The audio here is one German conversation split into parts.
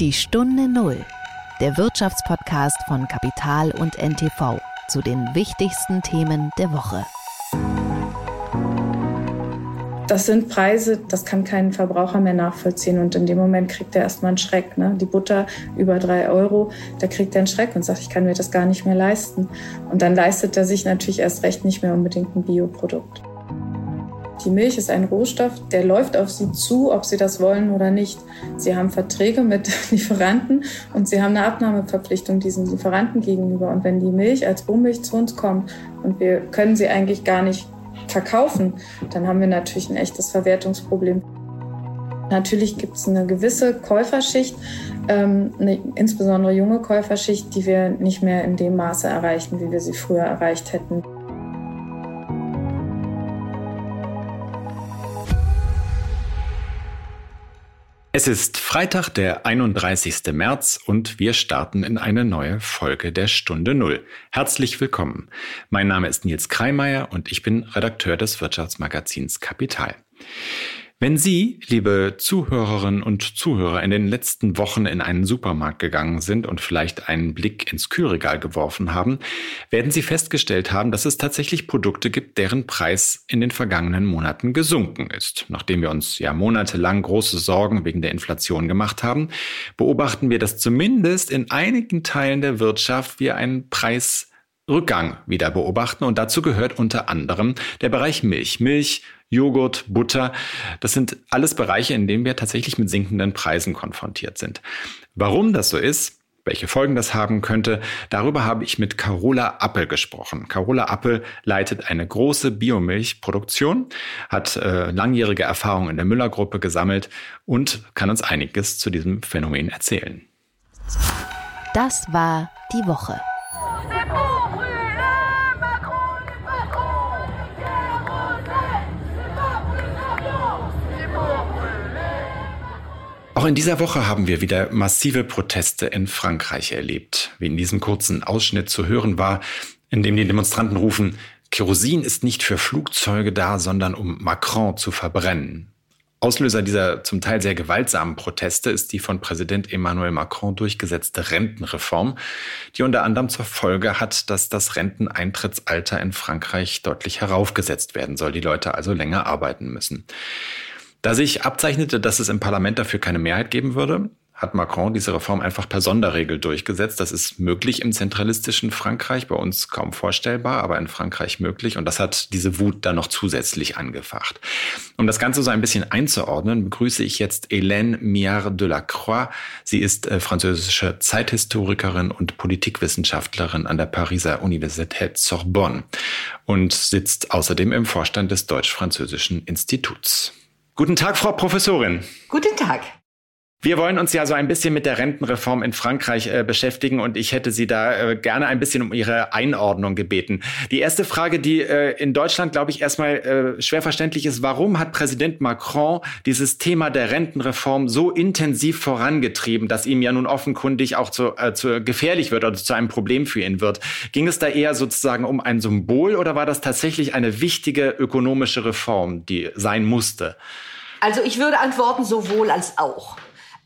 Die Stunde Null, der Wirtschaftspodcast von Kapital und NTV zu den wichtigsten Themen der Woche. Das sind Preise, das kann kein Verbraucher mehr nachvollziehen. Und in dem Moment kriegt er erstmal einen Schreck. Ne? Die Butter über drei Euro, da kriegt er einen Schreck und sagt, ich kann mir das gar nicht mehr leisten. Und dann leistet er sich natürlich erst recht nicht mehr unbedingt ein Bioprodukt. Die Milch ist ein Rohstoff, der läuft auf Sie zu, ob Sie das wollen oder nicht. Sie haben Verträge mit Lieferanten und Sie haben eine Abnahmeverpflichtung diesen Lieferanten gegenüber. Und wenn die Milch als Rohmilch zu uns kommt und wir können sie eigentlich gar nicht verkaufen, dann haben wir natürlich ein echtes Verwertungsproblem. Natürlich gibt es eine gewisse Käuferschicht, ähm, eine insbesondere junge Käuferschicht, die wir nicht mehr in dem Maße erreichen, wie wir sie früher erreicht hätten. Es ist Freitag, der 31. März und wir starten in eine neue Folge der Stunde Null. Herzlich willkommen. Mein Name ist Nils Kreimeier und ich bin Redakteur des Wirtschaftsmagazins Kapital. Wenn Sie, liebe Zuhörerinnen und Zuhörer, in den letzten Wochen in einen Supermarkt gegangen sind und vielleicht einen Blick ins Kühlregal geworfen haben, werden Sie festgestellt haben, dass es tatsächlich Produkte gibt, deren Preis in den vergangenen Monaten gesunken ist. Nachdem wir uns ja monatelang große Sorgen wegen der Inflation gemacht haben, beobachten wir, dass zumindest in einigen Teilen der Wirtschaft wir einen Preis Rückgang wieder beobachten und dazu gehört unter anderem der Bereich Milch. Milch, Joghurt, Butter, das sind alles Bereiche, in denen wir tatsächlich mit sinkenden Preisen konfrontiert sind. Warum das so ist, welche Folgen das haben könnte, darüber habe ich mit Carola Appel gesprochen. Carola Appel leitet eine große Biomilchproduktion, hat äh, langjährige Erfahrung in der Müller-Gruppe gesammelt und kann uns einiges zu diesem Phänomen erzählen. Das war die Woche. Auch in dieser Woche haben wir wieder massive Proteste in Frankreich erlebt, wie in diesem kurzen Ausschnitt zu hören war, in dem die Demonstranten rufen, Kerosin ist nicht für Flugzeuge da, sondern um Macron zu verbrennen. Auslöser dieser zum Teil sehr gewaltsamen Proteste ist die von Präsident Emmanuel Macron durchgesetzte Rentenreform, die unter anderem zur Folge hat, dass das Renteneintrittsalter in Frankreich deutlich heraufgesetzt werden soll, die Leute also länger arbeiten müssen. Da sich abzeichnete, dass es im Parlament dafür keine Mehrheit geben würde, hat Macron diese Reform einfach per Sonderregel durchgesetzt. Das ist möglich im zentralistischen Frankreich, bei uns kaum vorstellbar, aber in Frankreich möglich. Und das hat diese Wut dann noch zusätzlich angefacht. Um das Ganze so ein bisschen einzuordnen, begrüße ich jetzt Hélène Miard de la Croix. Sie ist äh, französische Zeithistorikerin und Politikwissenschaftlerin an der Pariser Universität Sorbonne und sitzt außerdem im Vorstand des Deutsch-Französischen Instituts. Guten Tag, Frau Professorin. Guten Tag. Wir wollen uns ja so ein bisschen mit der Rentenreform in Frankreich äh, beschäftigen und ich hätte Sie da äh, gerne ein bisschen um Ihre Einordnung gebeten. Die erste Frage, die äh, in Deutschland, glaube ich, erstmal äh, schwer verständlich ist, warum hat Präsident Macron dieses Thema der Rentenreform so intensiv vorangetrieben, dass ihm ja nun offenkundig auch zu, äh, zu gefährlich wird oder zu einem Problem für ihn wird? Ging es da eher sozusagen um ein Symbol oder war das tatsächlich eine wichtige ökonomische Reform, die sein musste? Also ich würde antworten sowohl als auch.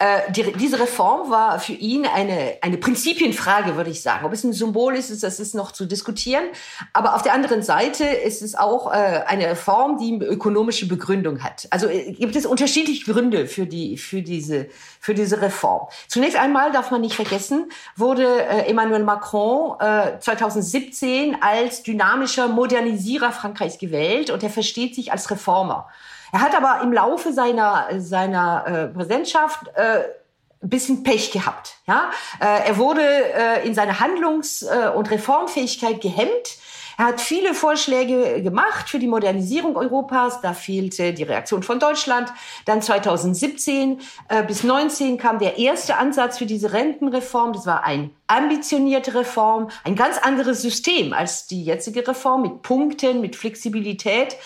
Äh, die, diese Reform war für ihn eine, eine Prinzipienfrage, würde ich sagen. Ob es ein Symbol ist, das ist noch zu diskutieren. Aber auf der anderen Seite ist es auch äh, eine Reform, die ökonomische Begründung hat. Also äh, gibt es unterschiedliche Gründe für, die, für, diese, für diese Reform. Zunächst einmal darf man nicht vergessen, wurde äh, Emmanuel Macron äh, 2017 als dynamischer Modernisierer Frankreichs gewählt und er versteht sich als Reformer. Er hat aber im Laufe seiner, seiner äh, Präsidentschaft äh, ein bisschen Pech gehabt. Ja? Äh, er wurde äh, in seiner Handlungs- äh, und Reformfähigkeit gehemmt er hat viele Vorschläge gemacht für die Modernisierung Europas. Da fehlte die Reaktion von Deutschland. Dann 2017 äh, bis 19 kam der erste Ansatz für diese Rentenreform. Das war ein ambitionierte Reform, ein ganz anderes System als die jetzige Reform mit Punkten, mit Flexibilität,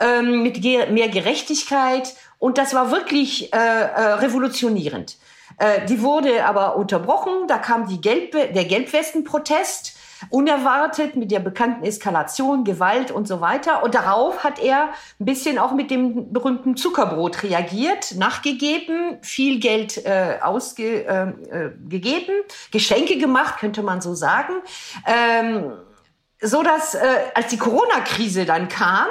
ähm, mit ge mehr Gerechtigkeit. Und das war wirklich äh, äh, revolutionierend. Äh, die wurde aber unterbrochen. Da kam die Gelb der Gelbwestenprotest unerwartet mit der bekannten Eskalation, Gewalt und so weiter. Und darauf hat er ein bisschen auch mit dem berühmten Zuckerbrot reagiert, nachgegeben, viel Geld äh, ausgegeben, äh, äh Geschenke gemacht, könnte man so sagen. Ähm, so dass äh, als die Corona-Krise dann kam,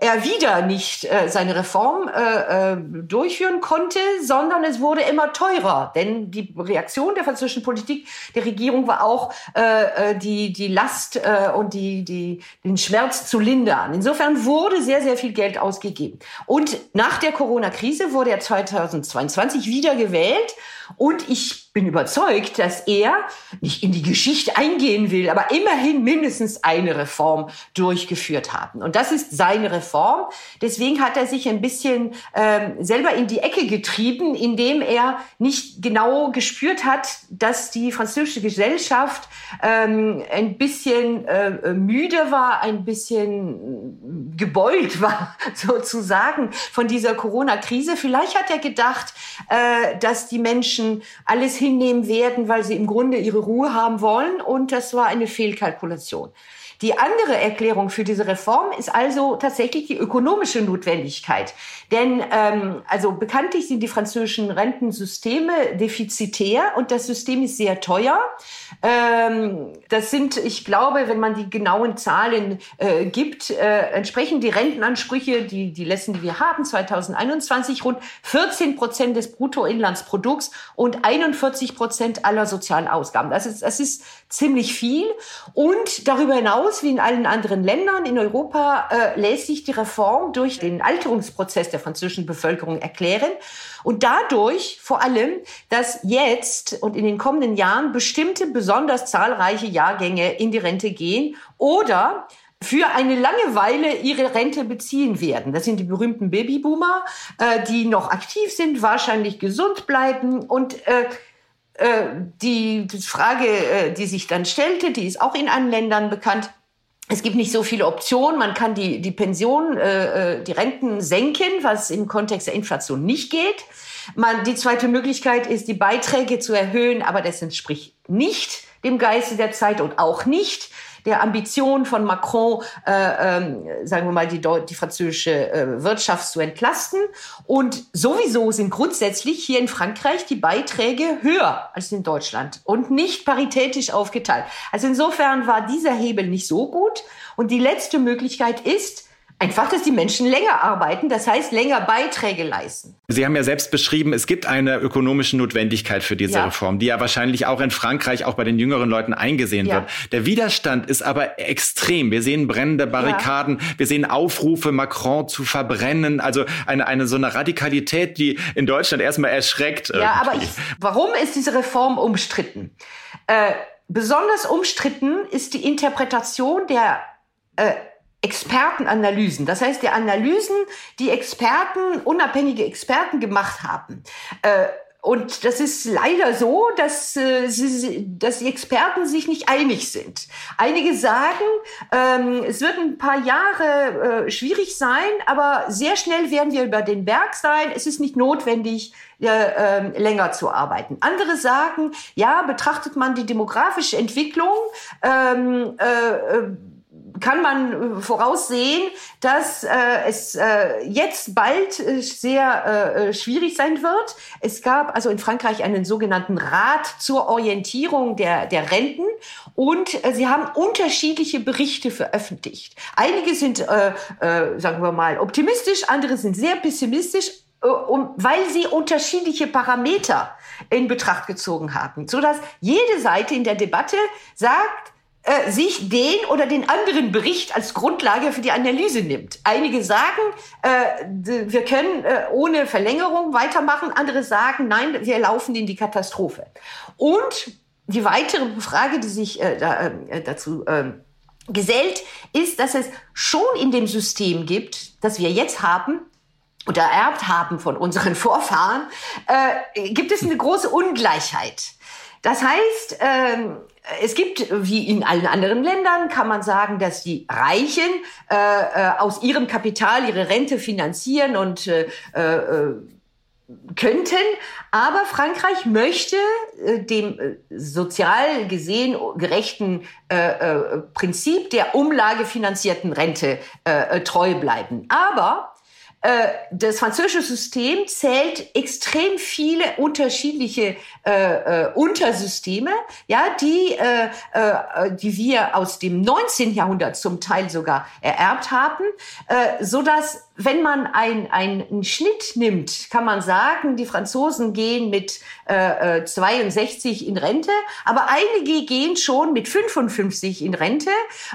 er wieder nicht äh, seine Reform äh, äh, durchführen konnte, sondern es wurde immer teurer. Denn die Reaktion der französischen Politik, der Regierung war auch, äh, äh, die, die Last äh, und die, die, den Schmerz zu lindern. Insofern wurde sehr, sehr viel Geld ausgegeben. Und nach der Corona-Krise wurde er 2022 wieder gewählt. Und ich bin überzeugt, dass er nicht in die Geschichte eingehen will, aber immerhin mindestens eine Reform durchgeführt haben. Und das ist seine Reform. Deswegen hat er sich ein bisschen ähm, selber in die Ecke getrieben, indem er nicht genau gespürt hat, dass die französische Gesellschaft ähm, ein bisschen äh, müde war, ein bisschen gebeult war, sozusagen, von dieser Corona-Krise. Vielleicht hat er gedacht, äh, dass die Menschen alles hinnehmen werden, weil sie im Grunde ihre Ruhe haben wollen. Und das war eine Fehlkalkulation. Die andere Erklärung für diese Reform ist also tatsächlich die ökonomische Notwendigkeit. Denn ähm, also bekanntlich sind die französischen Rentensysteme defizitär und das System ist sehr teuer. Ähm, das sind, ich glaube, wenn man die genauen Zahlen äh, gibt, äh, entsprechen die Rentenansprüche, die, die letzten, die wir haben, 2021 rund 14 Prozent des Bruttoinlandsprodukts und 41 Prozent aller sozialen Ausgaben. Das ist, das ist ziemlich viel. Und darüber hinaus, wie in allen anderen Ländern in Europa, äh, lässt sich die Reform durch den Alterungsprozess der französischen Bevölkerung erklären. Und dadurch vor allem, dass jetzt und in den kommenden Jahren bestimmte besonders zahlreiche Jahrgänge in die Rente gehen oder für eine lange Weile ihre Rente beziehen werden. Das sind die berühmten Babyboomer, äh, die noch aktiv sind, wahrscheinlich gesund bleiben und äh, die, die Frage, äh, die sich dann stellte, die ist auch in anderen Ländern bekannt. Es gibt nicht so viele Optionen. Man kann die, die Pension, äh, äh, die Renten senken, was im Kontext der Inflation nicht geht. Man, die zweite Möglichkeit ist, die Beiträge zu erhöhen, aber das entspricht nicht dem Geiste der Zeit und auch nicht der Ambition von Macron, äh, äh, sagen wir mal, die, die französische äh, Wirtschaft zu entlasten. Und sowieso sind grundsätzlich hier in Frankreich die Beiträge höher als in Deutschland und nicht paritätisch aufgeteilt. Also insofern war dieser Hebel nicht so gut. Und die letzte Möglichkeit ist, Einfach, dass die Menschen länger arbeiten, das heißt länger Beiträge leisten. Sie haben ja selbst beschrieben, es gibt eine ökonomische Notwendigkeit für diese ja. Reform, die ja wahrscheinlich auch in Frankreich, auch bei den jüngeren Leuten eingesehen ja. wird. Der Widerstand ist aber extrem. Wir sehen brennende Barrikaden, ja. wir sehen Aufrufe, Macron zu verbrennen, also eine, eine so eine Radikalität, die in Deutschland erstmal erschreckt. Ja, irgendwie. aber ich, warum ist diese Reform umstritten? Äh, besonders umstritten ist die Interpretation der äh, Expertenanalysen, das heißt der Analysen, die Experten, unabhängige Experten gemacht haben. Äh, und das ist leider so, dass, äh, sie, dass die Experten sich nicht einig sind. Einige sagen, ähm, es wird ein paar Jahre äh, schwierig sein, aber sehr schnell werden wir über den Berg sein. Es ist nicht notwendig, äh, äh, länger zu arbeiten. Andere sagen, ja, betrachtet man die demografische Entwicklung, ähm, äh, äh kann man äh, voraussehen, dass äh, es äh, jetzt bald äh, sehr äh, äh, schwierig sein wird. Es gab also in Frankreich einen sogenannten Rat zur Orientierung der, der Renten und äh, sie haben unterschiedliche Berichte veröffentlicht. Einige sind, äh, äh, sagen wir mal, optimistisch, andere sind sehr pessimistisch, äh, um, weil sie unterschiedliche Parameter in Betracht gezogen haben, so dass jede Seite in der Debatte sagt, äh, sich den oder den anderen Bericht als Grundlage für die Analyse nimmt. Einige sagen, äh, wir können äh, ohne Verlängerung weitermachen, andere sagen, nein, wir laufen in die Katastrophe. Und die weitere Frage, die sich äh, da, äh, dazu äh, gesellt, ist, dass es schon in dem System gibt, das wir jetzt haben, oder erbt haben von unseren Vorfahren, äh, gibt es eine große Ungleichheit. Das heißt, ähm, es gibt, wie in allen anderen Ländern, kann man sagen, dass die Reichen äh, äh, aus ihrem Kapital ihre Rente finanzieren und äh, äh, könnten. Aber Frankreich möchte äh, dem äh, sozial gesehen gerechten äh, äh, Prinzip der umlagefinanzierten Rente äh, treu bleiben. Aber äh, das französische System zählt extrem viele unterschiedliche äh, äh, Untersysteme, ja, die, äh, äh, die wir aus dem 19. Jahrhundert zum Teil sogar ererbt haben, äh, so dass wenn man ein, einen Schnitt nimmt, kann man sagen, die Franzosen gehen mit äh, 62 äh, in Rente, aber einige gehen schon mit 55 in Rente.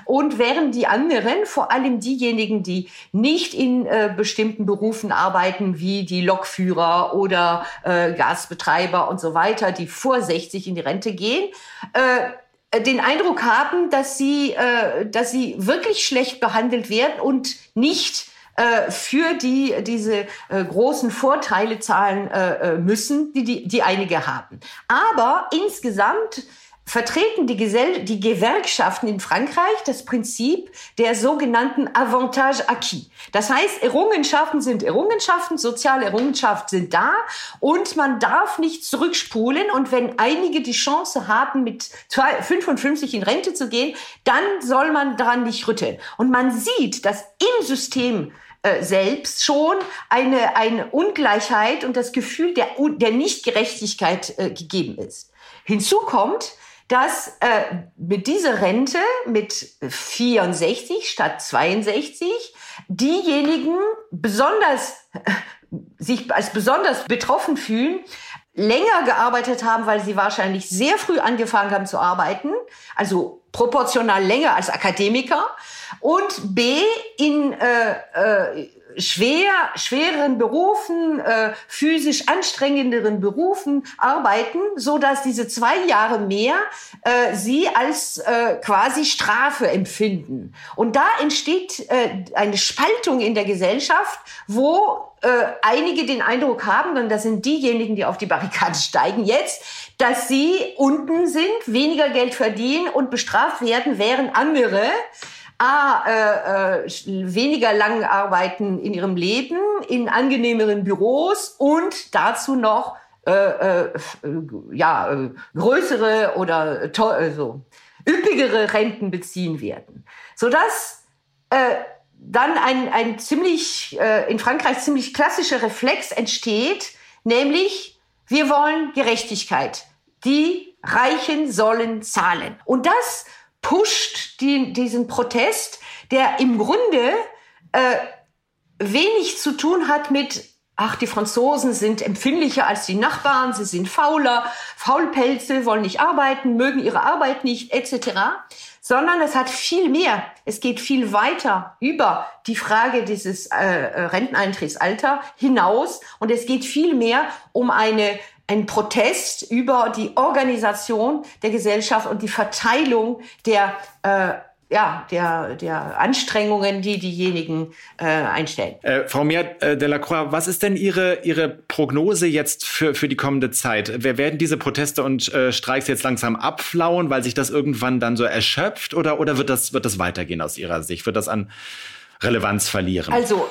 Und während die anderen, vor allem diejenigen, die nicht in äh, bestimmten Berufen arbeiten, wie die Lokführer oder äh, Gasbetreiber und so weiter, die vor 60 in die Rente gehen, äh, den Eindruck haben, dass sie, äh, dass sie wirklich schlecht behandelt werden und nicht äh, für die diese äh, großen Vorteile zahlen äh, äh, müssen, die, die, die einige haben. Aber insgesamt vertreten die, Gesell die Gewerkschaften in Frankreich das Prinzip der sogenannten Avantage acquis. Das heißt, Errungenschaften sind Errungenschaften, soziale Errungenschaften sind da und man darf nicht zurückspulen. Und wenn einige die Chance haben, mit 55 in Rente zu gehen, dann soll man daran nicht rütteln. Und man sieht, dass im System äh, selbst schon eine, eine Ungleichheit und das Gefühl der, der Nichtgerechtigkeit äh, gegeben ist. Hinzu kommt, dass äh, mit dieser Rente mit 64 statt 62 diejenigen besonders sich als besonders betroffen fühlen, länger gearbeitet haben, weil sie wahrscheinlich sehr früh angefangen haben zu arbeiten, also proportional länger als Akademiker und B in äh, äh, schwer, schwereren Berufen, äh, physisch anstrengenderen Berufen arbeiten, so dass diese zwei Jahre mehr äh, sie als äh, quasi Strafe empfinden. Und da entsteht äh, eine Spaltung in der Gesellschaft, wo äh, einige den Eindruck haben, und das sind diejenigen, die auf die Barrikade steigen jetzt, dass sie unten sind, weniger Geld verdienen und bestraft werden, während andere Äh, äh, weniger lang arbeiten in ihrem Leben, in angenehmeren Büros und dazu noch äh, äh, ja, äh, größere oder äh, so üppigere Renten beziehen werden. Sodass äh, dann ein, ein ziemlich, äh, in Frankreich ziemlich klassischer Reflex entsteht, nämlich wir wollen Gerechtigkeit. Die Reichen sollen zahlen. Und das pusht die, diesen Protest, der im Grunde äh, wenig zu tun hat mit Ach, die Franzosen sind empfindlicher als die Nachbarn, sie sind fauler, Faulpelze, wollen nicht arbeiten, mögen ihre Arbeit nicht, etc. Sondern es hat viel mehr, es geht viel weiter über die Frage dieses äh, Renteneintrittsalter hinaus und es geht viel mehr um eine ein Protest über die Organisation der Gesellschaft und die Verteilung der äh, ja, der, der Anstrengungen, die diejenigen äh, einstellen. Äh, Frau Mehr äh, Delacroix, was ist denn Ihre, Ihre Prognose jetzt für, für die kommende Zeit? Wer werden diese Proteste und äh, Streiks jetzt langsam abflauen, weil sich das irgendwann dann so erschöpft oder, oder wird, das, wird das weitergehen aus Ihrer Sicht? Wird das an Relevanz verlieren? Also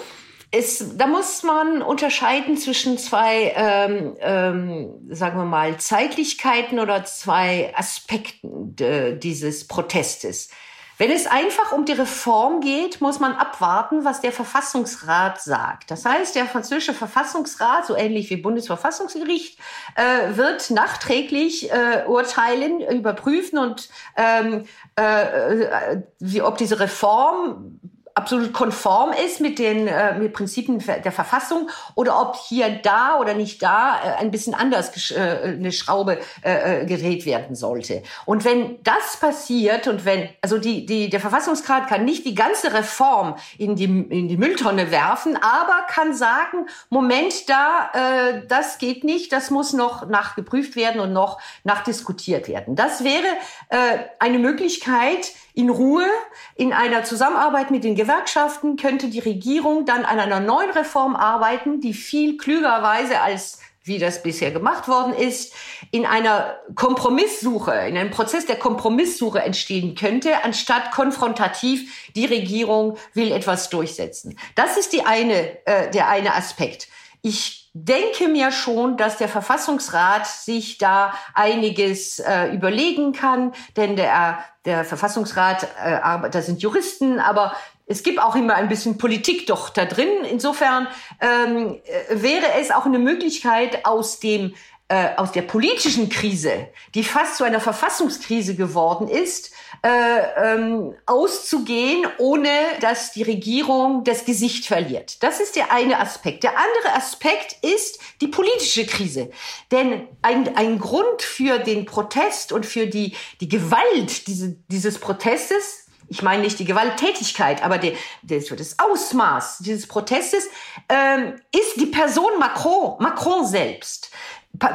es, da muss man unterscheiden zwischen zwei, ähm, ähm, sagen wir mal, Zeitlichkeiten oder zwei Aspekten de, dieses Protestes. Wenn es einfach um die Reform geht, muss man abwarten, was der Verfassungsrat sagt. Das heißt, der französische Verfassungsrat, so ähnlich wie Bundesverfassungsgericht, äh, wird nachträglich äh, urteilen, überprüfen und ähm, äh, äh wie, ob diese Reform absolut konform ist mit den äh, mit Prinzipien der Verfassung oder ob hier da oder nicht da äh, ein bisschen anders äh, eine Schraube äh, äh, gedreht werden sollte. Und wenn das passiert und wenn also die die der Verfassungsrat kann nicht die ganze Reform in die in die Mülltonne werfen, aber kann sagen Moment da äh, das geht nicht, das muss noch nachgeprüft werden und noch nachdiskutiert werden. Das wäre äh, eine Möglichkeit in Ruhe in einer Zusammenarbeit mit den Gewerkschaften könnte die Regierung dann an einer neuen Reform arbeiten, die viel klügerweise als wie das bisher gemacht worden ist, in einer Kompromisssuche, in einem Prozess der Kompromisssuche entstehen könnte, anstatt konfrontativ, die Regierung will etwas durchsetzen. Das ist die eine, äh, der eine Aspekt. Ich denke mir schon, dass der Verfassungsrat sich da einiges äh, überlegen kann, denn der, der Verfassungsrat, äh, da sind Juristen, aber es gibt auch immer ein bisschen Politik doch da drin. Insofern ähm, äh, wäre es auch eine Möglichkeit aus dem äh, aus der politischen Krise, die fast zu einer Verfassungskrise geworden ist, äh, ähm, auszugehen, ohne dass die Regierung das Gesicht verliert. Das ist der eine Aspekt. Der andere Aspekt ist die politische Krise. Denn ein, ein Grund für den Protest und für die, die Gewalt diese, dieses Protestes ich meine nicht die Gewalttätigkeit, aber die, das, das Ausmaß dieses Protestes ähm, ist die Person Macron, Macron selbst.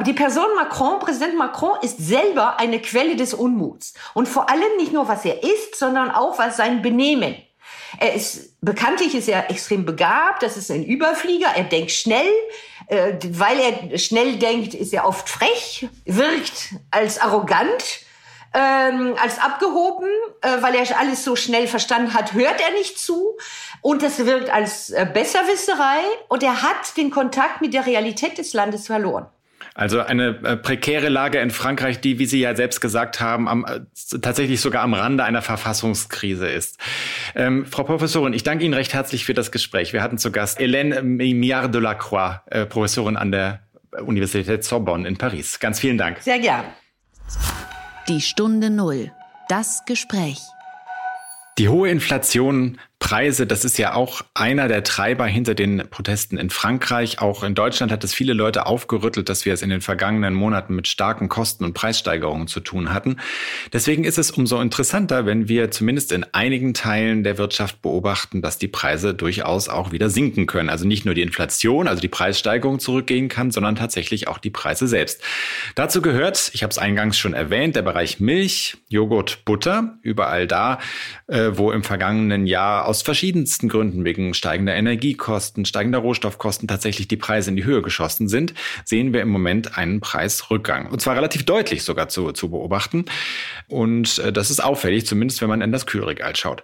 Die Person Macron, Präsident Macron, ist selber eine Quelle des Unmuts. Und vor allem nicht nur, was er ist, sondern auch, was sein Benehmen. Er ist, bekanntlich ist er extrem begabt, das ist ein Überflieger, er denkt schnell, äh, weil er schnell denkt, ist er oft frech, wirkt als arrogant, ähm, als abgehoben, äh, weil er alles so schnell verstanden hat, hört er nicht zu. Und das wirkt als äh, Besserwisserei und er hat den Kontakt mit der Realität des Landes verloren. Also eine äh, prekäre Lage in Frankreich, die, wie Sie ja selbst gesagt haben, am, äh, tatsächlich sogar am Rande einer Verfassungskrise ist. Ähm, Frau Professorin, ich danke Ihnen recht herzlich für das Gespräch. Wir hatten zu Gast Hélène Miard de la Croix, äh, Professorin an der Universität Sorbonne in Paris. Ganz vielen Dank. Sehr gern. Die Stunde Null. Das Gespräch. Die hohe Inflation Preise, das ist ja auch einer der Treiber hinter den Protesten in Frankreich. Auch in Deutschland hat es viele Leute aufgerüttelt, dass wir es in den vergangenen Monaten mit starken Kosten und Preissteigerungen zu tun hatten. Deswegen ist es umso interessanter, wenn wir zumindest in einigen Teilen der Wirtschaft beobachten, dass die Preise durchaus auch wieder sinken können. Also nicht nur die Inflation, also die Preissteigerung zurückgehen kann, sondern tatsächlich auch die Preise selbst. Dazu gehört, ich habe es eingangs schon erwähnt, der Bereich Milch, Joghurt, Butter. Überall da, äh, wo im vergangenen Jahr aus verschiedensten Gründen wegen steigender Energiekosten, steigender Rohstoffkosten tatsächlich die Preise in die Höhe geschossen sind, sehen wir im Moment einen Preisrückgang. Und zwar relativ deutlich sogar zu, zu beobachten. Und äh, das ist auffällig, zumindest wenn man in das Kühlregal schaut.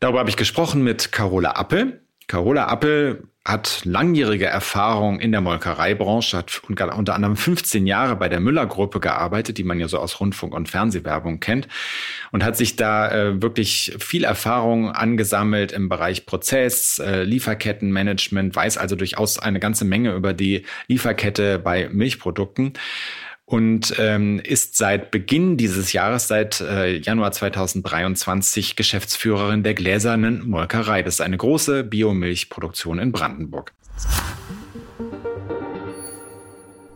Darüber habe ich gesprochen mit Carola Appel. Carola Appel hat langjährige Erfahrung in der Molkereibranche, hat unter anderem 15 Jahre bei der Müller-Gruppe gearbeitet, die man ja so aus Rundfunk- und Fernsehwerbung kennt und hat sich da äh, wirklich viel Erfahrung angesammelt im Bereich Prozess, äh, Lieferkettenmanagement, weiß also durchaus eine ganze Menge über die Lieferkette bei Milchprodukten und ähm, ist seit Beginn dieses Jahres, seit äh, Januar 2023, Geschäftsführerin der Gläsernen Molkerei. Das ist eine große Biomilchproduktion in Brandenburg.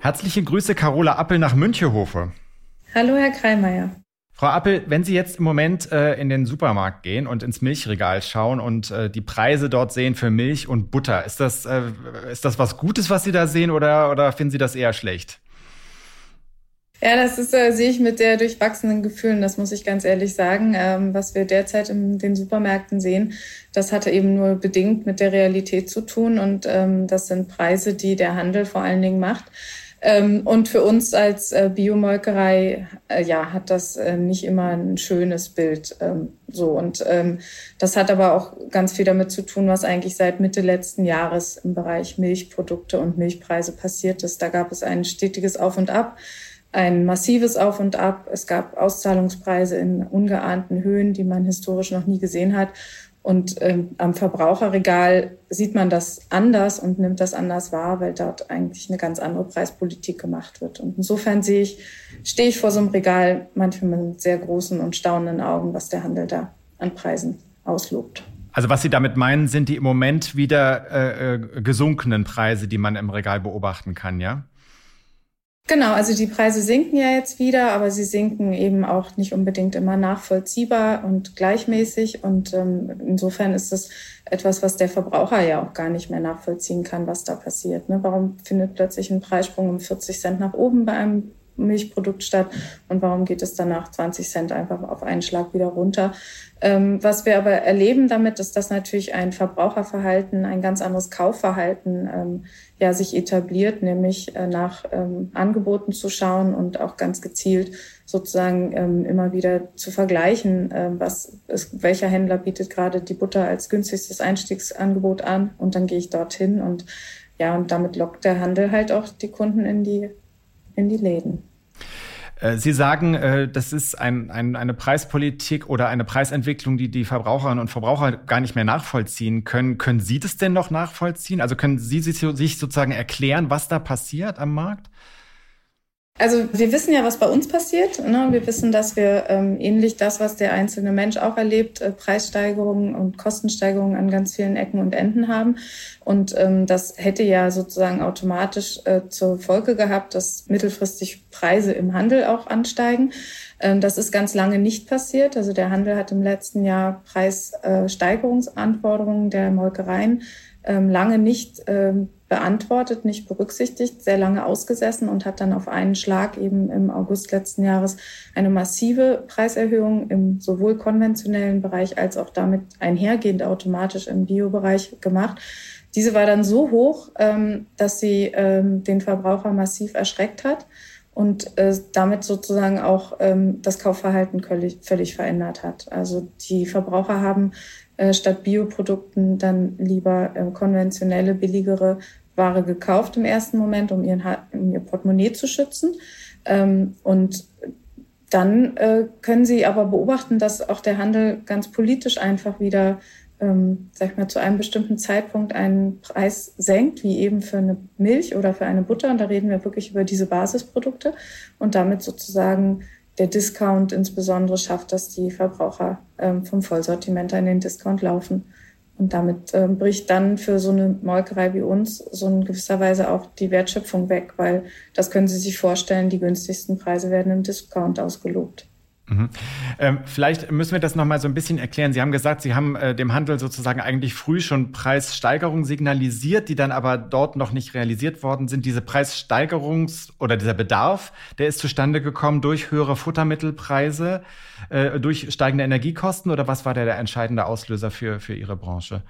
Herzliche Grüße, Carola Appel nach Münchehofe. Hallo, Herr Kreimeier. Frau Appel, wenn Sie jetzt im Moment äh, in den Supermarkt gehen und ins Milchregal schauen und äh, die Preise dort sehen für Milch und Butter, ist das, äh, ist das was Gutes, was Sie da sehen oder, oder finden Sie das eher schlecht? Ja, das ist, äh, sehe ich mit der durchwachsenen Gefühlen, das muss ich ganz ehrlich sagen. Ähm, was wir derzeit in den Supermärkten sehen, das hatte eben nur bedingt mit der Realität zu tun und ähm, das sind Preise, die der Handel vor allen Dingen macht. Ähm, und für uns als äh, Biomolkerei, äh, ja, hat das äh, nicht immer ein schönes Bild. Ähm, so und ähm, das hat aber auch ganz viel damit zu tun, was eigentlich seit Mitte letzten Jahres im Bereich Milchprodukte und Milchpreise passiert ist. Da gab es ein stetiges Auf und Ab ein massives Auf und Ab. Es gab Auszahlungspreise in ungeahnten Höhen, die man historisch noch nie gesehen hat. Und ähm, am Verbraucherregal sieht man das anders und nimmt das anders wahr, weil dort eigentlich eine ganz andere Preispolitik gemacht wird. Und insofern sehe ich, stehe ich vor so einem Regal manchmal mit sehr großen und staunenden Augen, was der Handel da an Preisen auslobt. Also was Sie damit meinen, sind die im Moment wieder äh, äh gesunkenen Preise, die man im Regal beobachten kann, ja? Genau, also die Preise sinken ja jetzt wieder, aber sie sinken eben auch nicht unbedingt immer nachvollziehbar und gleichmäßig. Und ähm, insofern ist es etwas, was der Verbraucher ja auch gar nicht mehr nachvollziehen kann, was da passiert. Ne? Warum findet plötzlich ein Preissprung um 40 Cent nach oben bei einem Milchprodukt statt und warum geht es danach 20 Cent einfach auf einen Schlag wieder runter. Ähm, was wir aber erleben damit, ist, dass natürlich ein Verbraucherverhalten, ein ganz anderes Kaufverhalten ähm, ja sich etabliert, nämlich äh, nach ähm, Angeboten zu schauen und auch ganz gezielt sozusagen ähm, immer wieder zu vergleichen, äh, was ist, welcher Händler bietet gerade die Butter als günstigstes Einstiegsangebot an und dann gehe ich dorthin und Ja, und damit lockt der Handel halt auch die Kunden in die, in die Läden. Äh, Sie sagen, äh, das ist ein, ein, eine Preispolitik oder eine Preisentwicklung, die die Verbraucherinnen und Verbraucher gar nicht mehr nachvollziehen können. Können Sie das denn noch nachvollziehen? Also können Sie sich sozusagen erklären, was da passiert am Markt? Also wir wissen ja, was bei uns passiert. Ne? Wir wissen, dass wir ähm, ähnlich das, was der einzelne Mensch auch erlebt, äh, Preissteigerungen und Kostensteigerungen an ganz vielen Ecken und Enden haben. Und ähm, das hätte ja sozusagen automatisch äh, zur Folge gehabt, dass mittelfristig Preise im Handel auch ansteigen. Ähm, das ist ganz lange nicht passiert. Also der Handel hat im letzten Jahr Preissteigerungsanforderungen der Molkereien ähm, lange nicht ähm, beantwortet, nicht berücksichtigt, sehr lange ausgesessen und hat dann auf einen Schlag eben im August letzten Jahres eine massive Preiserhöhung im sowohl konventionellen Bereich als auch damit einhergehend automatisch im Biobereich gemacht. Diese war dann so hoch, ähm, dass sie ähm, den Verbraucher massiv erschreckt hat und äh, damit sozusagen auch ähm, das Kaufverhalten völlig, verändert hat. Also die Verbraucher haben äh, statt Bioprodukten dann lieber äh, konventionelle, billigere Ware gekauft im ersten Moment, um, ihren, um ihr Portemonnaie zu schützen. Ähm, und dann äh, können Sie aber beobachten, dass auch der Handel ganz politisch einfach wieder, ähm, sag ich mal, zu einem bestimmten Zeitpunkt einen Preis senkt, wie eben für eine Milch oder für eine Butter. Und da reden wir wirklich über diese Basisprodukte und damit sozusagen der Discount insbesondere schafft, dass die Verbraucher ähm, vom Vollsortiment in den Discount laufen. Und damit äh, bricht dann für so eine Molkerei wie uns so in gewisser Weise auch die Wertschöpfung weg, weil das können Sie sich vorstellen, die günstigsten Preise werden im Discount ausgelobt. Mhm. Ähm, vielleicht müssen wir das noch mal so ein bisschen erklären. Sie haben gesagt, Sie haben äh, dem Handel sozusagen eigentlich früh schon Preissteigerungen signalisiert, die dann aber dort noch nicht realisiert worden sind. Diese Preissteigerungs- oder dieser Bedarf, der ist zustande gekommen durch höhere Futtermittelpreise, äh, durch steigende Energiekosten oder was war der, der entscheidende Auslöser für, für Ihre Branche?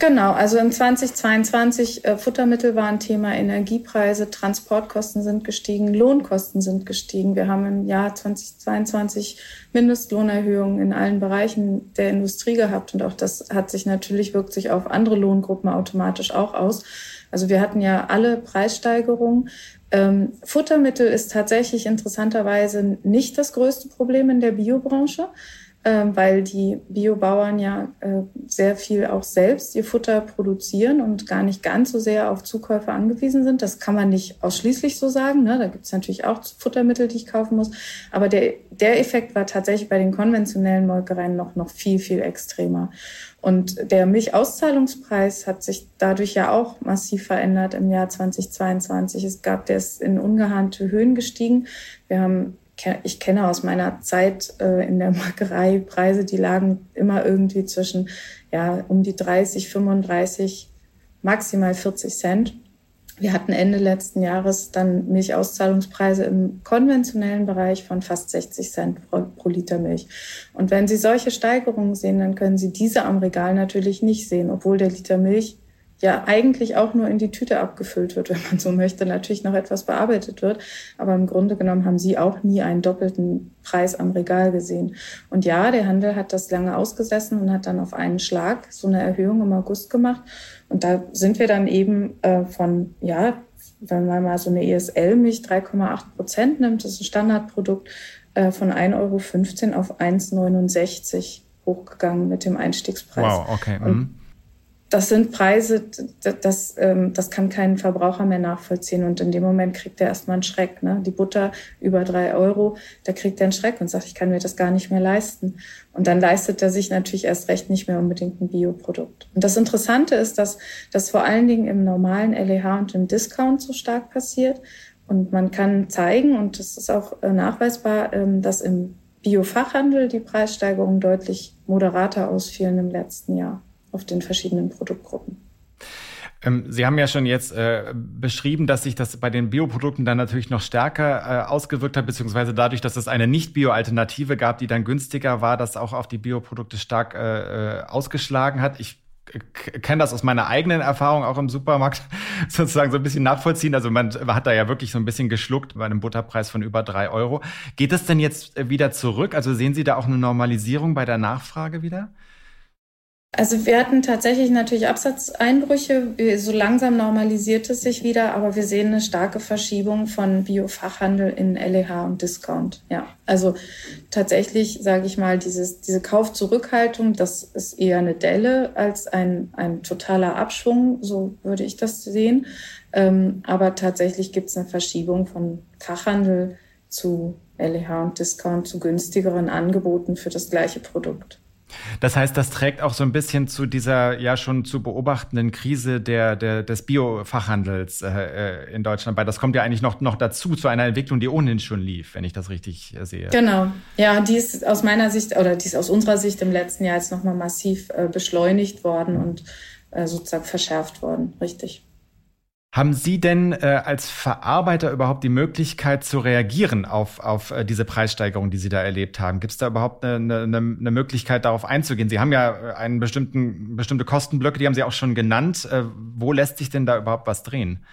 Genau, also im 2022 äh, Futtermittel waren Thema, Energiepreise, Transportkosten sind gestiegen, Lohnkosten sind gestiegen. Wir haben im Jahr 2022 Mindestlohnerhöhungen in allen Bereichen der Industrie gehabt und auch das hat sich natürlich wirkt sich auf andere Lohngruppen automatisch auch aus. Also wir hatten ja alle Preissteigerungen. Ähm, Futtermittel ist tatsächlich interessanterweise nicht das größte Problem in der Biobranche weil die Biobauern ja äh, sehr viel auch selbst ihr Futter produzieren und gar nicht ganz so sehr auf Zukäufe angewiesen sind. Das kann man nicht ausschließlich so sagen. Ne? Da gibt es natürlich auch Futtermittel, die ich kaufen muss. Aber der, der Effekt war tatsächlich bei den konventionellen Molkereien noch, noch viel, viel extremer. Und der Milchauszahlungspreis hat sich dadurch ja auch massiv verändert im Jahr 2022. Es gab, der ist in ungeahnte Höhen gestiegen. Wir haben ich kenne aus meiner Zeit äh, in der Molkerei Preise, die lagen immer irgendwie zwischen ja um die 30, 35, maximal 40 Cent. Wir hatten Ende letzten Jahres dann Milchauszahlungspreise im konventionellen Bereich von fast 60 Cent pro, pro, Liter Milch. Und wenn Sie solche Steigerungen sehen, dann können Sie diese am Regal natürlich nicht sehen, obwohl der Liter Milch ja eigentlich auch nur in die Tüte abgefüllt wird, wenn man so möchte, natürlich noch etwas bearbeitet wird. Aber im Grunde genommen haben sie auch nie einen doppelten Preis am Regal gesehen. Und ja, der Handel hat das lange ausgesessen und hat dann auf einen Schlag so eine Erhöhung im August gemacht. Und da sind wir dann eben äh, von, ja, wenn man mal so eine ESL-Milch 3,8 Prozent nimmt, das ist ein Standardprodukt, äh, von 1,15 Euro auf 1,69 hochgegangen mit dem Einstiegspreis. Wow, okay. Und mhm das sind Preise, das, ähm, das kann kein Verbraucher mehr nachvollziehen. Und in dem Moment kriegt er erstmal einen Schreck. Ne? Die Butter über drei Euro, da kriegt er einen Schreck und sagt, ich kann mir das gar nicht mehr leisten. Und dann leistet er sich natürlich erst recht nicht mehr unbedingt ein Bioprodukt. Und das Interessante ist, dass das vor allen Dingen im normalen LEH und im Discount so stark passiert. Und man kann zeigen, und das ist auch äh, nachweisbar, ähm, dass im Biofachhandel die Preissteigerungen deutlich moderater ausfielen im letzten Jahr auf den verschiedenen Produktgruppen. Ähm, Sie haben ja schon jetzt äh, beschrieben, dass sich das bei den Bioprodukten dann natürlich noch stärker äh, ausgewirkt hat, beziehungsweise dadurch, dass es eine Nicht-Bio-Alternative gab, die dann günstiger war, das auch auf die Bioprodukte stark äh, äh ausgeschlagen hat. Ich kenne das aus meiner eigenen Erfahrung auch im Supermarkt sozusagen so ein bisschen nachvollziehen. Also man hat da ja wirklich so ein bisschen geschluckt bei einem Butterpreis von über drei Euro. Geht das denn jetzt wieder zurück? Also sehen Sie da auch eine Normalisierung bei der Nachfrage wieder? Also wir hatten tatsächlich natürlich Absatzeinbrüche. So langsam normalisiert es sich wieder, aber wir sehen eine starke Verschiebung von Biofachhandel in LEH und Discount. Ja, also tatsächlich sage ich mal, dieses, diese Kaufzurückhaltung, das ist eher eine Delle als ein, ein totaler Abschwung. So würde ich das sehen. Ähm, aber tatsächlich gibt es eine Verschiebung von Fachhandel zu LEH und Discount zu günstigeren Angeboten für das gleiche Produkt. Das heißt, das trägt auch so ein bisschen zu dieser ja schon zu beobachtenden Krise der, der, des Biofachhandels äh, äh, in Deutschland bei. Das kommt ja eigentlich noch, noch dazu, zu einer Entwicklung, die ohnehin schon lief, wenn ich das richtig äh, sehe. Genau. Ja, die ist aus meiner Sicht oder die ist aus unserer Sicht im letzten Jahr jetzt nochmal massiv äh, beschleunigt worden und äh, sozusagen verschärft worden. Richtig. Haben Sie denn äh, als Verarbeiter überhaupt die Möglichkeit zu reagieren auf, auf äh, diese Preissteigerung, die Sie da erlebt haben? Gibt es da überhaupt eine, eine, eine Möglichkeit, darauf einzugehen? Sie haben ja äh, einen bestimmten, bestimmte Kostenblöcke, die haben Sie auch schon genannt. Äh, wo lässt sich denn da überhaupt was drehen?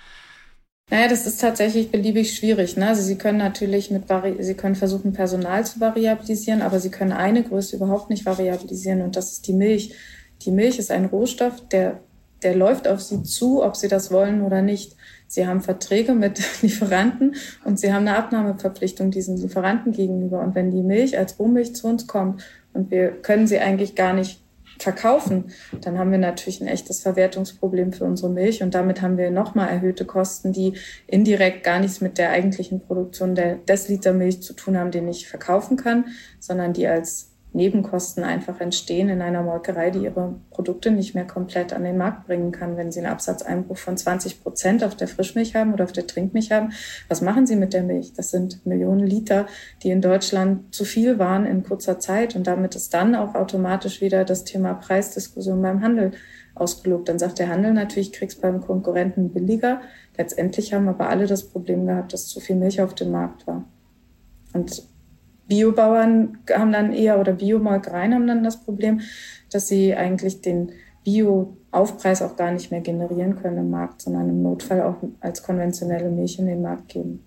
Naja, das ist tatsächlich beliebig schwierig. Ne? Also Sie können natürlich mit Vari Sie können versuchen, Personal zu variabilisieren, aber Sie können eine Größe überhaupt nicht variabilisieren und das ist die Milch. Die Milch ist ein Rohstoff, der der läuft auf sie zu, ob sie das wollen oder nicht. Sie haben Verträge mit Lieferanten und sie haben eine Abnahmeverpflichtung diesen Lieferanten gegenüber. Und wenn die Milch als Rohmilch zu uns kommt und wir können sie eigentlich gar nicht verkaufen, dann haben wir natürlich ein echtes Verwertungsproblem für unsere Milch und damit haben wir nochmal erhöhte Kosten, die indirekt gar nichts mit der eigentlichen Produktion der Desliter Milch zu tun haben, den ich verkaufen kann, sondern die als Nebenkosten einfach entstehen in einer Molkerei, die ihre Produkte nicht mehr komplett an den Markt bringen kann. Wenn sie einen Absatzeinbruch von 20 Prozent auf der Frischmilch haben oder auf der Trinkmilch haben, was machen sie mit der Milch? Das sind Millionen Liter, die in Deutschland zu viel waren in kurzer Zeit. Und damit ist dann auch automatisch wieder das Thema Preisdiskussion beim Handel ausgelobt. Dann sagt der Handel natürlich, ich krieg's beim Konkurrenten billiger. Letztendlich haben aber alle das Problem gehabt, dass zu viel Milch auf dem Markt war. Und Biobauern haben dann eher oder Biomolkereien haben dann das Problem, dass sie eigentlich den Bio-Aufpreis auch gar nicht mehr generieren können im Markt, sondern im Notfall auch als konventionelle Milch in den Markt geben.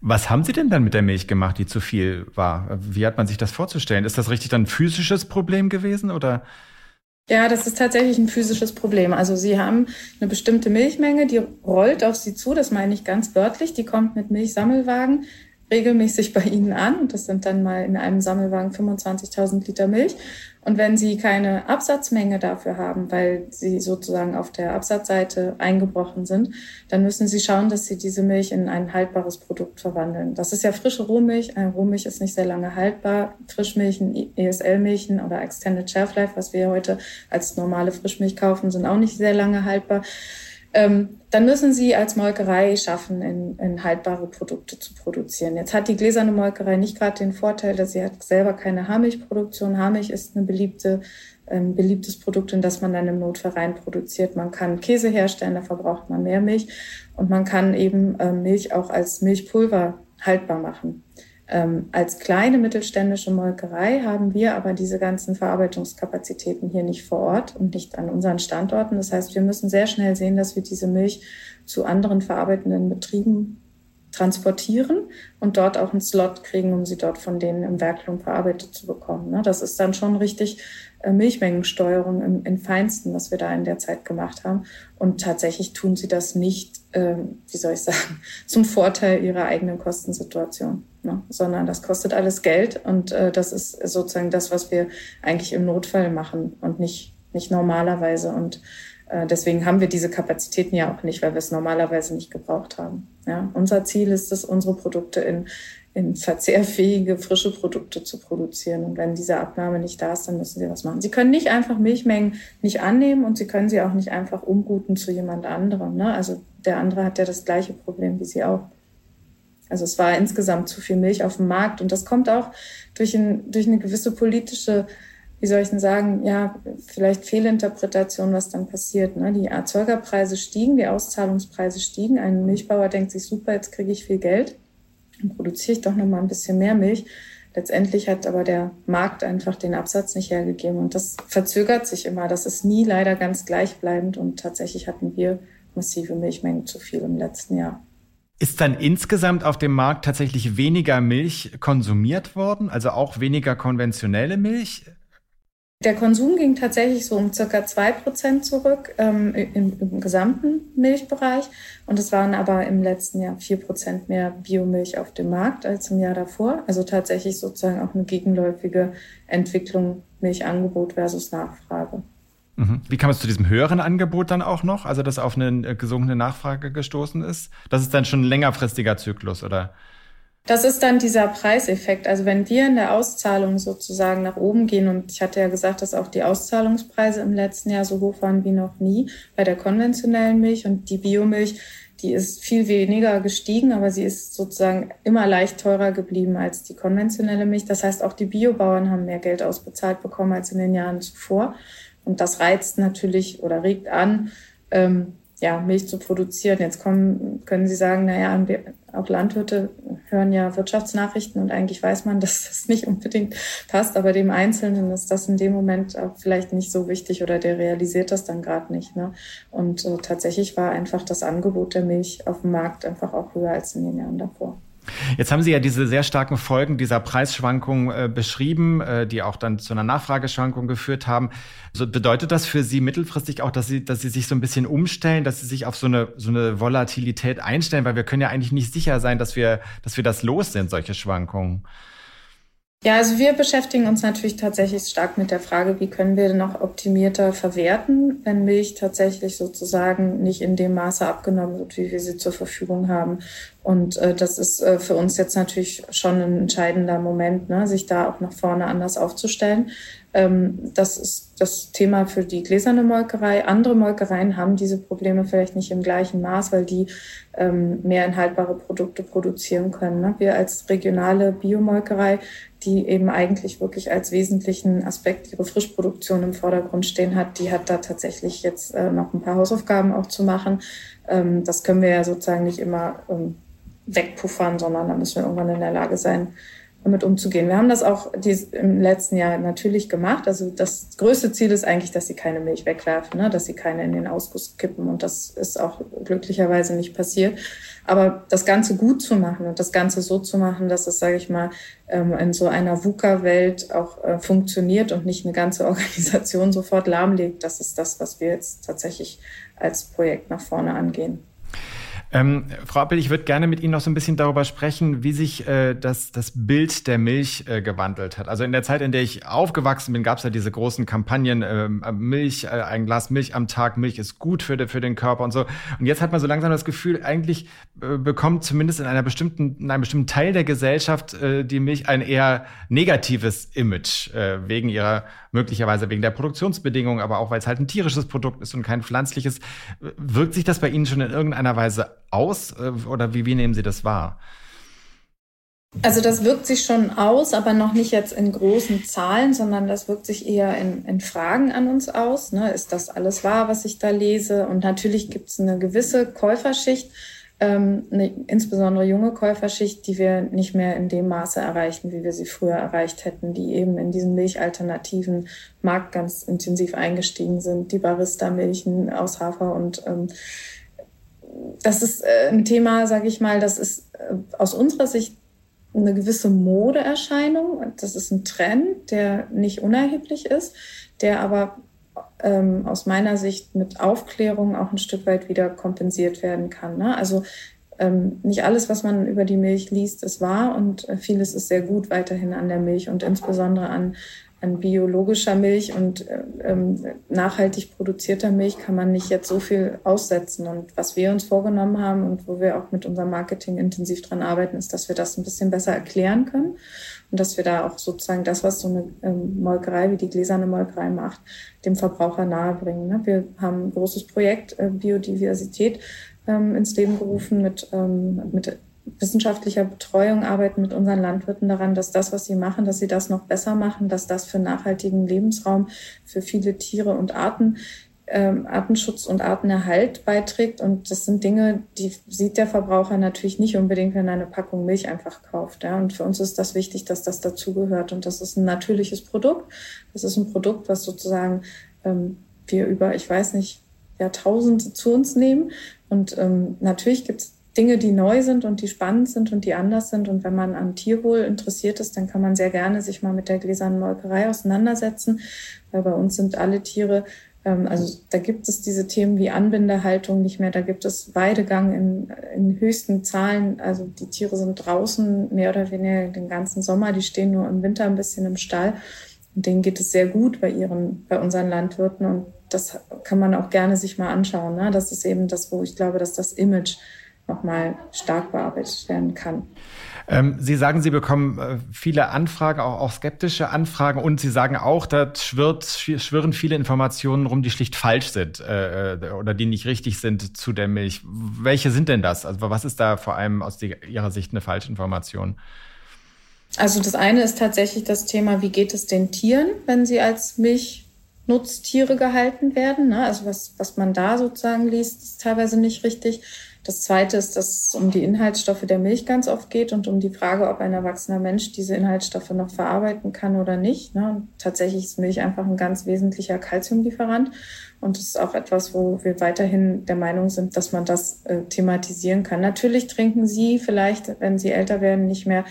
Was haben Sie denn dann mit der Milch gemacht, die zu viel war? Wie hat man sich das vorzustellen? Ist das richtig dann ein physisches Problem gewesen oder? Ja, das ist tatsächlich ein physisches Problem. Also Sie haben eine bestimmte Milchmenge, die rollt auf Sie zu, das meine ich ganz wörtlich, die kommt mit Milchsammelwagen regelmäßig bei Ihnen an. Und das sind dann mal in einem Sammelwagen 25.000 Liter Milch. Und wenn Sie keine Absatzmenge dafür haben, weil Sie sozusagen auf der Absatzseite eingebrochen sind, dann müssen Sie schauen, dass Sie diese Milch in ein haltbares Produkt verwandeln. Das ist ja frische Rohmilch. Eine Rohmilch ist nicht sehr lange haltbar. Frischmilchen, ESL-Milchen oder Extended Shelf Life, was wir heute als normale Frischmilch kaufen, sind auch nicht sehr lange haltbar ähm, dann müssen sie als Molkerei schaffen, in, in haltbare Produkte zu produzieren. Jetzt hat die gläserne Molkerei nicht gerade den Vorteil, dass sie hat selber keine Haarmilchproduktion. Haarmilch ist eine beliebte ähm, beliebtes Produkt, in das man dann im Notfall rein produziert. Man kann Käse herstellen, da verbraucht man mehr Milch und man kann eben ähm, Milch auch als Milchpulver haltbar machen. Ähm, als kleine mittelständische Molkerei haben wir aber diese ganzen Verarbeitungskapazitäten hier nicht vor Ort und nicht an unseren Standorten. Das heißt, wir müssen sehr schnell sehen, dass wir diese Milch zu anderen verarbeitenden Betrieben transportieren und dort auch einen Slot kriegen, um sie dort von denen im Werklohn verarbeitet zu bekommen. Ne? Das ist dann schon richtig äh, Milchmengensteuerung im, im Feinsten, was wir da in der Zeit gemacht haben. Und tatsächlich tun sie das nicht, ähm, wie soll ich sagen, zum Vorteil ihrer eigenen Kostensituation, ne? sondern das kostet alles Geld und äh, das ist sozusagen das, was wir eigentlich im Notfall machen und nicht, nicht normalerweise. Und äh, deswegen haben wir diese Kapazitäten ja auch nicht, weil wir es normalerweise nicht gebraucht haben. Ja, unser Ziel ist es, unsere Produkte in, in verzehrfähige, frische Produkte zu produzieren. Und wenn diese Abnahme nicht da ist, dann müssen Sie was machen. Sie können nicht einfach Milchmengen nicht annehmen und Sie können sie auch nicht einfach umguten zu jemand anderem. Ne? Also der andere hat ja das gleiche Problem wie Sie auch. Also es war insgesamt zu viel Milch auf dem Markt und das kommt auch durch, ein, durch eine gewisse politische wie soll ich denn sagen, ja, vielleicht Fehlinterpretation, was dann passiert. Ne? Die Erzeugerpreise stiegen, die Auszahlungspreise stiegen. Ein Milchbauer denkt sich, super, jetzt kriege ich viel Geld, dann produziere ich doch noch mal ein bisschen mehr Milch. Letztendlich hat aber der Markt einfach den Absatz nicht hergegeben und das verzögert sich immer. Das ist nie leider ganz gleichbleibend und tatsächlich hatten wir massive Milchmengen zu viel im letzten Jahr. Ist dann insgesamt auf dem Markt tatsächlich weniger Milch konsumiert worden, also auch weniger konventionelle Milch? Der Konsum ging tatsächlich so um circa zwei Prozent zurück ähm, im, im, gesamten Milchbereich. Und es waren aber im letzten Jahr vier Prozent mehr Biomilch auf dem Markt als im Jahr davor. Also tatsächlich sozusagen auch eine gegenläufige Entwicklung Milchangebot versus Nachfrage. Mhm. Wie kam es zu diesem höheren Angebot dann auch noch, also das auf eine äh, gesunkene Nachfrage gestoßen ist? Das ist dann schon ein längerfristiger Zyklus, oder? Das ist dann dieser Preiseffekt. Also wenn wir in der Auszahlung sozusagen nach oben gehen, und ich hatte ja gesagt, dass auch die Auszahlungspreise im letzten Jahr so hoch waren wie noch nie bei der konventionellen Milch und die Biomilch, die ist viel weniger gestiegen, aber sie ist sozusagen immer leicht teurer geblieben als die konventionelle Milch. Das heißt, auch die Biobauern haben mehr Geld ausbezahlt bekommen als in den Jahren zuvor. Und das reizt natürlich oder regt an, ähm, ja, Milch zu produzieren. Jetzt kommen, können Sie sagen, naja, auch Landwirte hören ja Wirtschaftsnachrichten und eigentlich weiß man, dass das nicht unbedingt passt, aber dem Einzelnen ist das in dem Moment vielleicht nicht so wichtig oder der realisiert das dann gerade nicht. Ne? Und äh, tatsächlich war einfach das Angebot der Milch auf dem Markt einfach auch höher als in den Jahren davor. Jetzt haben Sie ja diese sehr starken Folgen dieser Preisschwankung äh, beschrieben, äh, die auch dann zu einer Nachfrageschwankung geführt haben. So bedeutet das für Sie mittelfristig auch, dass Sie, dass Sie sich so ein bisschen umstellen, dass Sie sich auf so eine, so eine Volatilität einstellen, weil wir können ja eigentlich nicht sicher sein, dass wir, dass wir das los sind, solche Schwankungen. Ja, also wir beschäftigen uns natürlich tatsächlich stark mit der Frage, wie können wir noch optimierter verwerten, wenn Milch tatsächlich sozusagen nicht in dem Maße abgenommen wird, wie wir sie zur Verfügung haben. Und äh, das ist äh, für uns jetzt natürlich schon ein entscheidender Moment, ne, sich da auch nach vorne anders aufzustellen. Ähm, das ist das Thema für die gläserne Molkerei. Andere Molkereien haben diese Probleme vielleicht nicht im gleichen Maß, weil die ähm, mehr enthaltbare Produkte produzieren können. Ne? Wir als regionale Biomolkerei die eben eigentlich wirklich als wesentlichen Aspekt ihre Frischproduktion im Vordergrund stehen hat, die hat da tatsächlich jetzt äh, noch ein paar Hausaufgaben auch zu machen. Ähm, das können wir ja sozusagen nicht immer ähm, wegpuffern, sondern da müssen wir irgendwann in der Lage sein, damit umzugehen. Wir haben das auch dies, im letzten Jahr natürlich gemacht. Also das größte Ziel ist eigentlich, dass sie keine Milch wegwerfen, ne? dass sie keine in den Ausguss kippen. Und das ist auch glücklicherweise nicht passiert. Aber das Ganze gut zu machen und das Ganze so zu machen, dass es, sage ich mal, ähm, in so einer VUCA-Welt auch äh, funktioniert und nicht eine ganze Organisation sofort lahmlegt, das ist das, was wir jetzt tatsächlich als Projekt nach vorne angehen. Ähm, Frau Appel, ich würde gerne mit Ihnen noch so ein bisschen darüber sprechen, wie sich äh, das, das Bild der Milch äh, gewandelt hat. Also in der Zeit, in der ich aufgewachsen bin, gab es ja diese großen Kampagnen, äh, Milch, äh, ein Glas Milch am Tag, Milch ist gut für, für den Körper und so. Und jetzt hat man so langsam das Gefühl, eigentlich äh, bekommt zumindest in einer bestimmten, in einem bestimmten Teil der Gesellschaft äh, die Milch ein eher negatives Image, wegen ihrer, möglicherweise wegen der Produktionsbedingungen, aber auch weil es halt ein tierisches Produkt ist und kein pflanzliches. Wirkt sich das bei Ihnen schon in irgendeiner Weise aus äh, oder wie, wie nehmen Sie das wahr? Also das wirkt sich schon aus, aber noch nicht jetzt in großen Zahlen, sondern das wirkt sich eher in, in Fragen an uns aus. Ne? Ist das alles wahr, was ich da lese? Und natürlich gibt es eine gewisse Käuferschicht, ähm, eine, insbesondere junge Käuferschicht, die wir nicht mehr in dem Maße erreichen, wie wir sie früher erreicht hätten, die eben in diesen milchalternativen Markt ganz intensiv eingestiegen sind, die Barista-Milchen aus Hafer und ähm, das ist äh, ein Thema, sage ich mal, das ist äh, aus unserer Sicht eine gewisse Modeerscheinung. Das ist ein Trend, der nicht unerheblich ist, der aber ähm, aus meiner Sicht mit Aufklärung auch ein Stück weit wieder kompensiert werden kann. Ne? Also ähm, nicht alles, was man über die Milch liest, ist wahr und äh, vieles ist sehr gut weiterhin an der Milch und insbesondere an an biologischer Milch und ähm, nachhaltig produzierter Milch kann man nicht jetzt so viel aussetzen. Und was wir uns vorgenommen haben und wo wir auch mit unserem Marketing intensiv dran arbeiten, ist, dass wir das ein bisschen besser erklären können und dass wir da auch sozusagen das, was so eine ähm, Molkerei wie die gläserne Molkerei macht, dem Verbraucher nahebringen. Ne? Wir haben ein großes Projekt äh, Biodiversität ähm, ins Leben gerufen mit, ähm, mit wissenschaftlicher Betreuung arbeiten mit unseren Landwirten daran, dass das, was sie machen, dass sie das noch besser machen, dass das für nachhaltigen Lebensraum für viele Tiere und Arten ähm, Artenschutz und Artenerhalt beiträgt. Und das sind Dinge, die sieht der Verbraucher natürlich nicht unbedingt, wenn er eine Packung Milch einfach kauft. Ja. Und für uns ist das wichtig, dass das dazugehört. Und das ist ein natürliches Produkt. Das ist ein Produkt, was sozusagen ähm, wir über, ich weiß nicht, Jahrtausende zu uns nehmen. Und ähm, natürlich gibt es Dinge, die neu sind und die spannend sind und die anders sind. Und wenn man an Tierwohl interessiert ist, dann kann man sehr gerne sich mal mit der gläsernen Molkerei auseinandersetzen, weil bei uns sind alle Tiere also da gibt es diese Themen wie Anbindehaltung nicht mehr, da gibt es Weidegang in, in höchsten Zahlen. Also die Tiere sind draußen mehr oder weniger den ganzen Sommer, die stehen nur im Winter ein bisschen im Stall. Und denen geht es sehr gut bei ihren, bei unseren Landwirten. Und das kann man auch gerne sich mal anschauen. Ne? Das ist eben das, wo ich glaube, dass das Image nochmal stark bearbeitet werden kann. Ähm, Sie sagen, Sie bekommen äh, viele Anfragen, auch, auch, skeptische Anfragen und Sie sagen auch, da schwirrt, schwirren viele Informationen rum, die schlicht falsch sind äh, äh, oder die nicht richtig sind zu der Milch. Welche sind denn das? Also was ist da vor allem aus die, Ihrer Sicht eine Falschinformation? Also das eine ist tatsächlich das Thema, wie geht es den Tieren, wenn sie als Milchnutztiere gehalten werden. Ne? Also was, was man da sozusagen liest, ist teilweise nicht richtig. Das Zweite ist, dass es um die Inhaltsstoffe der Milch ganz oft geht und um die Frage, ob ein erwachsener Mensch diese Inhaltsstoffe noch verarbeiten kann oder nicht. Ne? Tatsächlich ist Milch einfach ein ganz wesentlicher Kalziumlieferant und das ist auch etwas, wo wir weiterhin der Meinung sind, dass man das äh, thematisieren kann. Natürlich trinken Sie vielleicht, wenn Sie älter werden, nicht mehr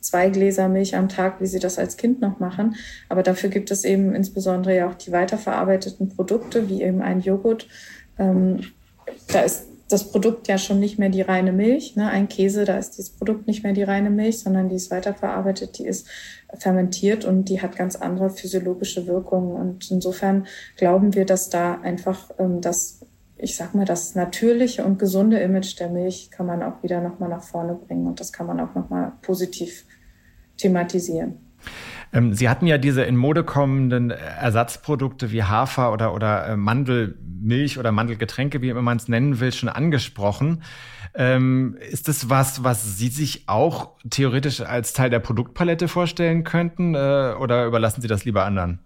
zwei Gläser Milch am Tag, wie sie das als Kind noch machen. Aber dafür gibt es eben insbesondere ja auch die weiterverarbeiteten Produkte, wie eben ein Joghurt. Ähm, da ist das Produkt ja schon nicht mehr die reine Milch. Ne? Ein Käse, da ist dieses Produkt nicht mehr die reine Milch, sondern die ist weiterverarbeitet, die ist fermentiert und die hat ganz andere physiologische Wirkungen. Und insofern glauben wir, dass da einfach ähm, das, ich sag mal, das natürliche und gesunde Image der Milch kann man auch wieder nochmal nach vorne bringen und das kann man auch nochmal positiv thematisieren. Ähm, Sie hatten ja diese in Mode kommenden Ersatzprodukte wie Hafer oder, oder äh, Mandelmilch oder Mandelgetränke, wie immer man es nennen will, schon angesprochen. Ähm, ist das was, was Sie sich auch theoretisch als Teil der Produktpalette vorstellen könnten äh, oder überlassen Sie das lieber anderen?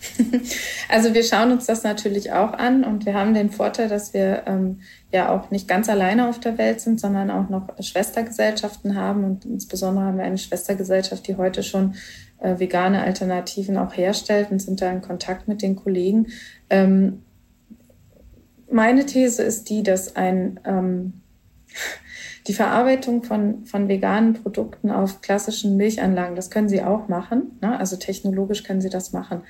Also wir schauen uns das natürlich auch an und wir haben den Vorteil, dass wir ähm, ja auch nicht ganz alleine auf der Welt sind, sondern auch noch Schwestergesellschaften haben und insbesondere haben wir eine Schwestergesellschaft, die heute schon äh, vegane Alternativen auch herstellt und sind da in Kontakt mit den Kollegen. Ähm, meine These ist die, dass ein ähm, die Verarbeitung von, von veganen Produkten auf klassischen Milchanlagen, das können Sie auch machen. Ne? Also technologisch können Sie das machen.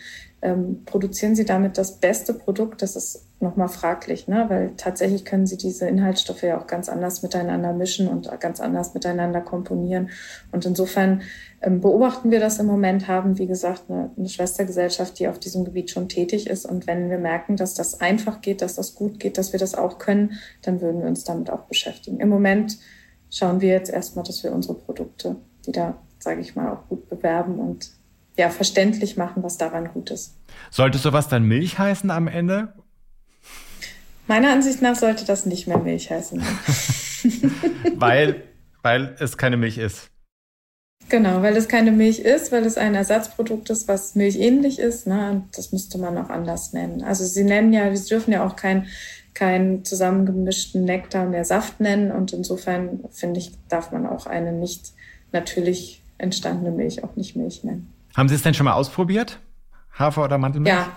Ähm, produzieren Sie damit das beste Produkt? Das ist nochmal fraglich, ne? weil tatsächlich können Sie diese Inhaltsstoffe ja auch ganz anders miteinander mischen und ganz anders miteinander komponieren. Und insofern ähm, beobachten wir das im Moment, haben, wie gesagt, eine, eine Schwestergesellschaft, die auf diesem Gebiet schon tätig ist. Und wenn wir merken, dass das einfach geht, dass das gut geht, dass wir das auch können, dann würden wir uns damit auch beschäftigen. Im Moment schauen wir jetzt erstmal, dass wir unsere Produkte wieder, sage ich mal, auch gut bewerben und ja, verständlich machen, was daran gut ist. Sollte sowas dann Milch heißen am Ende? Meiner Ansicht nach sollte das nicht mehr Milch heißen. weil, weil es keine Milch ist. Genau, weil es keine Milch ist, weil es ein Ersatzprodukt ist, was milchähnlich ist. Ne? Das müsste man auch anders nennen. Also Sie nennen ja, Sie dürfen ja auch keinen kein zusammengemischten Nektar mehr Saft nennen. Und insofern finde ich, darf man auch eine nicht natürlich entstandene Milch auch nicht Milch nennen. Haben Sie es denn schon mal ausprobiert? Hafer oder Mandelmilch? Ja.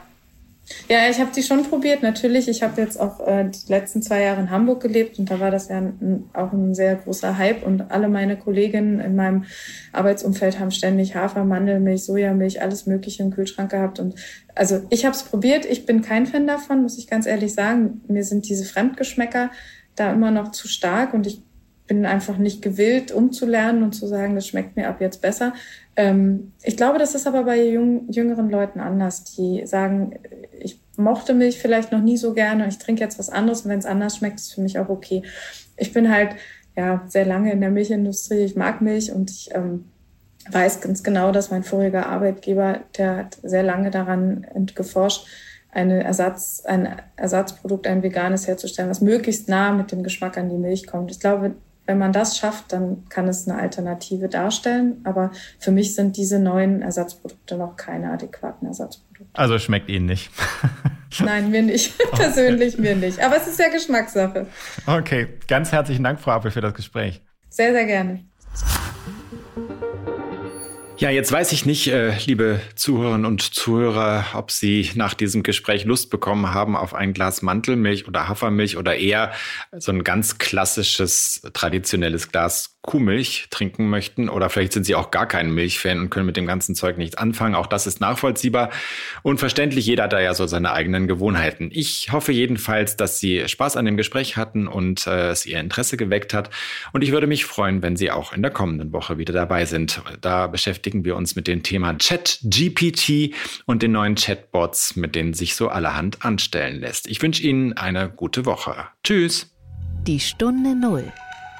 Ja, ich habe die schon probiert, natürlich. Ich habe jetzt auch äh, die letzten zwei Jahre in Hamburg gelebt und da war das ja ein, auch ein sehr großer Hype und alle meine Kolleginnen in meinem Arbeitsumfeld haben ständig Hafer, Mandelmilch, Sojamilch, alles Mögliche im Kühlschrank gehabt und also ich habe es probiert. Ich bin kein Fan davon, muss ich ganz ehrlich sagen. Mir sind diese Fremdgeschmäcker da immer noch zu stark und ich bin einfach nicht gewillt, umzulernen und zu sagen, das schmeckt mir ab jetzt besser. Ähm, ich glaube, das ist aber bei jung, jüngeren Leuten anders, die sagen, ich mochte Milch vielleicht noch nie so gerne, ich trinke jetzt was anderes und wenn es anders schmeckt, ist für mich auch okay. Ich bin halt ja sehr lange in der Milchindustrie, ich mag Milch und ich ähm, weiß ganz genau, dass mein voriger Arbeitgeber, der hat sehr lange daran geforscht, eine Ersatz, ein Ersatzprodukt, ein veganes herzustellen, was möglichst nah mit dem Geschmack an die Milch kommt. Ich glaube, wenn man das schafft, dann kann es eine Alternative darstellen. Aber für mich sind diese neuen Ersatzprodukte noch keine adäquaten Ersatzprodukte. Also schmeckt Ihnen nicht? Nein, mir nicht. Persönlich mir nicht. Aber es ist ja Geschmackssache. Okay, ganz herzlichen Dank, Frau Appel, für das Gespräch. Sehr, sehr gerne. Ja, jetzt weiß ich nicht, äh, liebe Zuhörerinnen und Zuhörer, ob Sie nach diesem Gespräch Lust bekommen haben auf ein Glas Mantelmilch oder Hafermilch oder eher so ein ganz klassisches, traditionelles Glas Kuhmilch trinken möchten oder vielleicht sind sie auch gar kein Milchfan und können mit dem ganzen Zeug nichts anfangen. Auch das ist nachvollziehbar und verständlich. Jeder hat da ja so seine eigenen Gewohnheiten. Ich hoffe jedenfalls, dass Sie Spaß an dem Gespräch hatten und äh, es Ihr Interesse geweckt hat. Und ich würde mich freuen, wenn Sie auch in der kommenden Woche wieder dabei sind. Da beschäftigen wir uns mit dem Thema Chat GPT und den neuen Chatbots, mit denen sich so allerhand anstellen lässt. Ich wünsche Ihnen eine gute Woche. Tschüss. Die Stunde Null